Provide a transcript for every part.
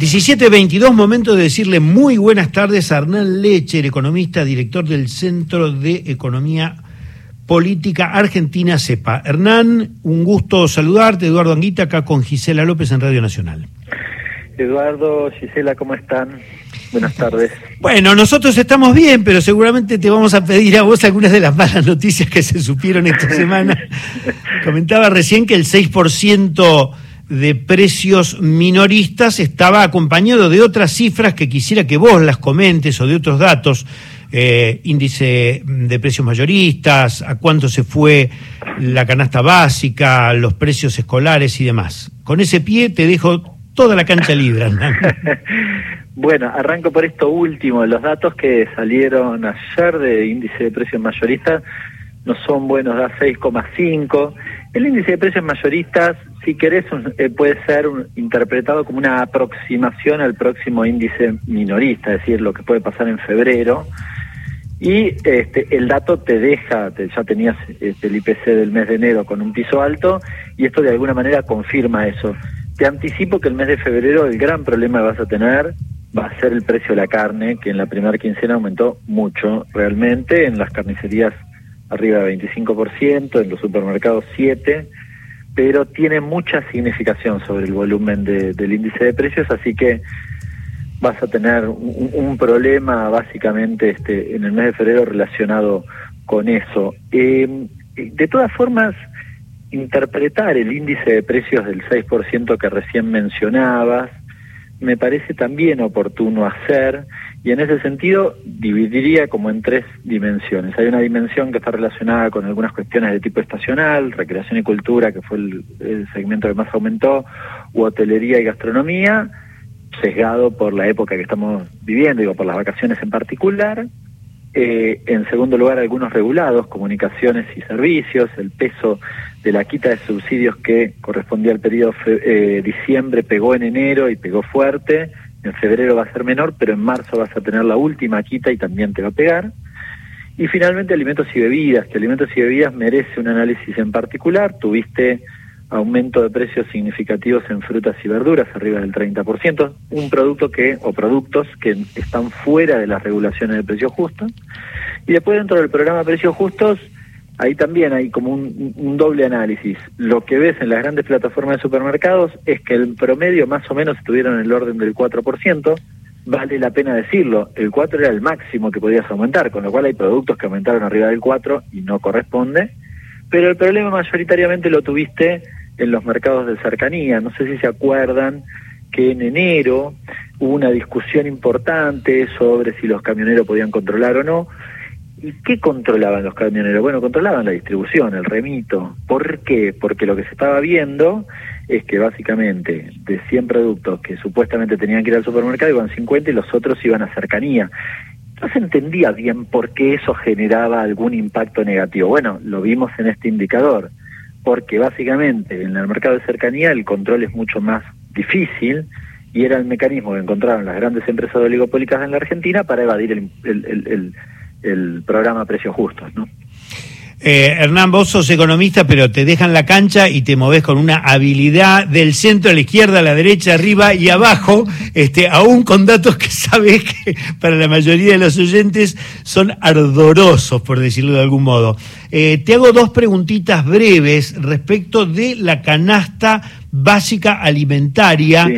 17.22, momento de decirle muy buenas tardes a Hernán Lecher, economista, director del Centro de Economía Política Argentina, CEPA. Hernán, un gusto saludarte. Eduardo Anguita, acá con Gisela López en Radio Nacional. Eduardo, Gisela, ¿cómo están? Buenas tardes. Bueno, nosotros estamos bien, pero seguramente te vamos a pedir a vos algunas de las malas noticias que se supieron esta semana. Comentaba recién que el 6% de precios minoristas estaba acompañado de otras cifras que quisiera que vos las comentes o de otros datos, eh, índice de precios mayoristas, a cuánto se fue la canasta básica, los precios escolares y demás. Con ese pie te dejo toda la cancha libre. bueno, arranco por esto último. Los datos que salieron ayer de índice de precios mayoristas no son buenos, da 6,5. El índice de precios mayoristas si querés, eh, puede ser interpretado como una aproximación al próximo índice minorista, es decir, lo que puede pasar en febrero. Y este, el dato te deja, ya tenías este, el IPC del mes de enero con un piso alto, y esto de alguna manera confirma eso. Te anticipo que el mes de febrero el gran problema que vas a tener va a ser el precio de la carne, que en la primera quincena aumentó mucho realmente, en las carnicerías arriba de 25%, en los supermercados 7%, pero tiene mucha significación sobre el volumen del índice de precios, así que vas a tener un, problema básicamente este, en el mes de febrero relacionado con eso. Eh, de todas formas, interpretar el índice de precios del 6% que recién mencionabas, me parece también oportuno hacer y en ese sentido dividiría como en tres dimensiones. Hay una dimensión que está relacionada con algunas cuestiones de tipo estacional, recreación y cultura, que fue el, segmento que más aumentó, u hotelería y gastronomía, sesgado por la época que estamos viviendo, digo, por las vacaciones en particular. Eh, en segundo lugar, algunos regulados, comunicaciones y servicios, el peso de la quita de subsidios que correspondía al periodo eh, diciembre pegó en enero y pegó fuerte, en febrero va a ser menor, pero en marzo vas a tener la última quita y también te va a pegar. Y finalmente alimentos y bebidas, que alimentos y bebidas merece un análisis en particular, tuviste aumento de precios significativos en frutas y verduras, arriba del 30%, un producto que, o productos que están fuera de las regulaciones de precios justos. Y después dentro del programa Precios Justos, ahí también hay como un, doble análisis. Lo que ves en las grandes plataformas de supermercados es que el promedio más o menos estuvieron en el orden del 4%, vale la pena decirlo, el 4 era el máximo que podías aumentar, con lo cual hay productos que aumentaron arriba del 4 y no corresponde, pero el problema mayoritariamente lo tuviste en los mercados de cercanía. No sé si se acuerdan que en enero hubo una discusión importante sobre si los camioneros podían controlar o no. ¿Y qué controlaban los camioneros? Bueno, controlaban la distribución, el remito. ¿Por qué? Porque lo que se estaba viendo es que básicamente de 100 productos que supuestamente tenían que ir al supermercado iban 50 y los otros iban a cercanía. No se entendía bien por qué eso generaba algún impacto negativo. Bueno, lo vimos en este indicador porque básicamente en el mercado de cercanía el control es mucho más difícil y era el mecanismo que encontraron las grandes empresas oligopólicas en la Argentina para evadir el, el, el, el programa Precios Justos, ¿no? Eh, Hernán, vos sos economista, pero te dejan la cancha y te moves con una habilidad del centro a la izquierda, a la derecha, arriba y abajo, este, aún con datos que sabes que para la mayoría de los oyentes son ardorosos, por decirlo de algún modo. Eh, te hago dos preguntitas breves respecto de la canasta básica alimentaria.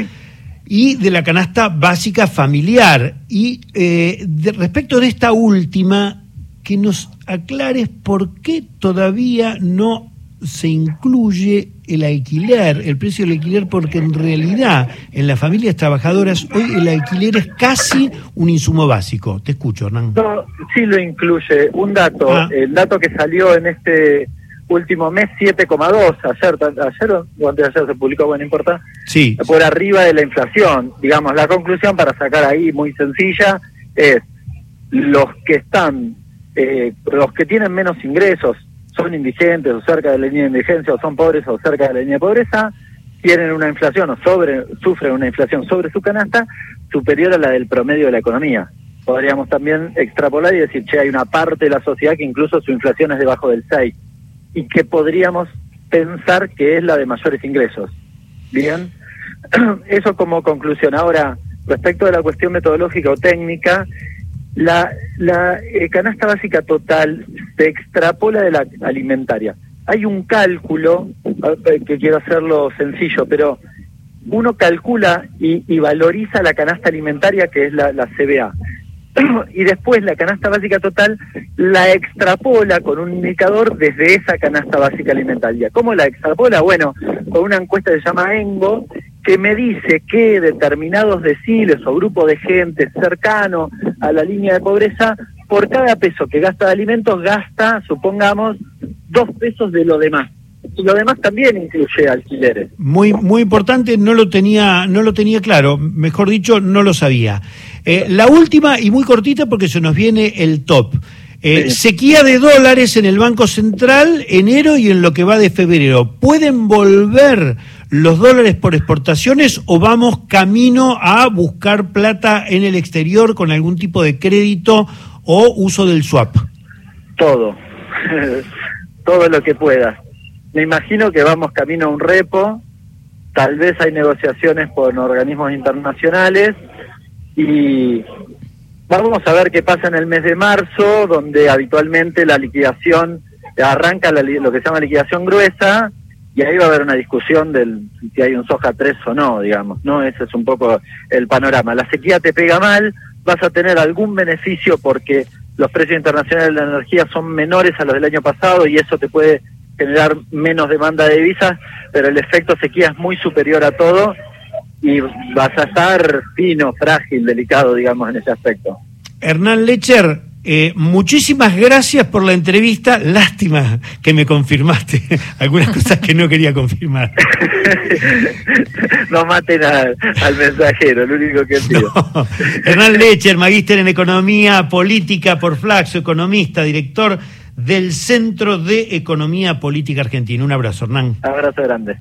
Y de la canasta básica familiar. Y eh, respecto de esta última, que nos aclares por qué todavía no se incluye el alquiler, el precio del alquiler, porque en realidad en las familias trabajadoras hoy el alquiler es casi un insumo básico. Te escucho, Hernán. No, sí lo incluye. Un dato, ah. el dato que salió en este último mes, 7,2. Ayer, ayer o antes de ayer se publicó, bueno, no importa. Sí. Por arriba de la inflación. Digamos, la conclusión para sacar ahí muy sencilla es los que están eh, los que tienen menos ingresos son indigentes o cerca de la línea de indigencia o son pobres o cerca de la línea de pobreza, tienen una inflación o sobre, sufren una inflación sobre su canasta superior a la del promedio de la economía. Podríamos también extrapolar y decir, che, hay una parte de la sociedad que incluso su inflación es debajo del 6 y que podríamos pensar que es la de mayores ingresos. Bien, Eso como conclusión. Ahora, respecto de la cuestión metodológica o técnica, la, eh, canasta básica total se extrapola de la alimentaria. Hay un cálculo, que quiero hacerlo sencillo, pero uno calcula y, valoriza la canasta alimentaria que es la CBA. y después la canasta básica total la extrapola con un indicador desde esa canasta básica alimentaria. ¿Cómo la extrapola? Bueno, con una encuesta que se llama ENGO, que me dice que determinados deciles o grupos de gente cercano a la línea de pobreza, por cada peso que gasta de alimentos, gasta, supongamos, dos pesos de lo demás y lo demás también incluye alquileres. Muy muy importante, no lo tenía no lo tenía claro, mejor dicho, no lo sabía. Eh, la última y muy cortita porque se nos viene el top. Eh, sequía de dólares en el Banco Central enero y en lo que va de febrero. ¿Pueden volver los dólares por exportaciones o vamos camino a buscar plata en el exterior con algún tipo de crédito o uso del swap? Todo, todo lo que pueda. Me imagino que vamos camino a un repo, tal vez hay negociaciones con organismos internacionales y vamos a ver qué pasa en el mes de marzo, donde habitualmente la liquidación arranca lo que se llama liquidación gruesa y ahí va a haber una discusión del si hay un soja 3 o no, digamos, ¿no? Ese es un poco el panorama. La sequía te pega mal, vas a tener algún beneficio porque los precios internacionales de la energía son menores a los del año pasado y eso te puede generar menos demanda de divisas, pero el efecto sequía es muy superior a todo y vas a estar fino, frágil, delicado, digamos, en ese aspecto. Hernán Lecher, eh, muchísimas gracias por la entrevista. Lástima que me confirmaste algunas cosas que no quería confirmar. no maten al mensajero, lo único que pido. Hernán Lecher, magíster en Economía Política por Flaxo, economista, director del Centro de Economía Política Argentina. Un abrazo, Hernán. Abrazo grande.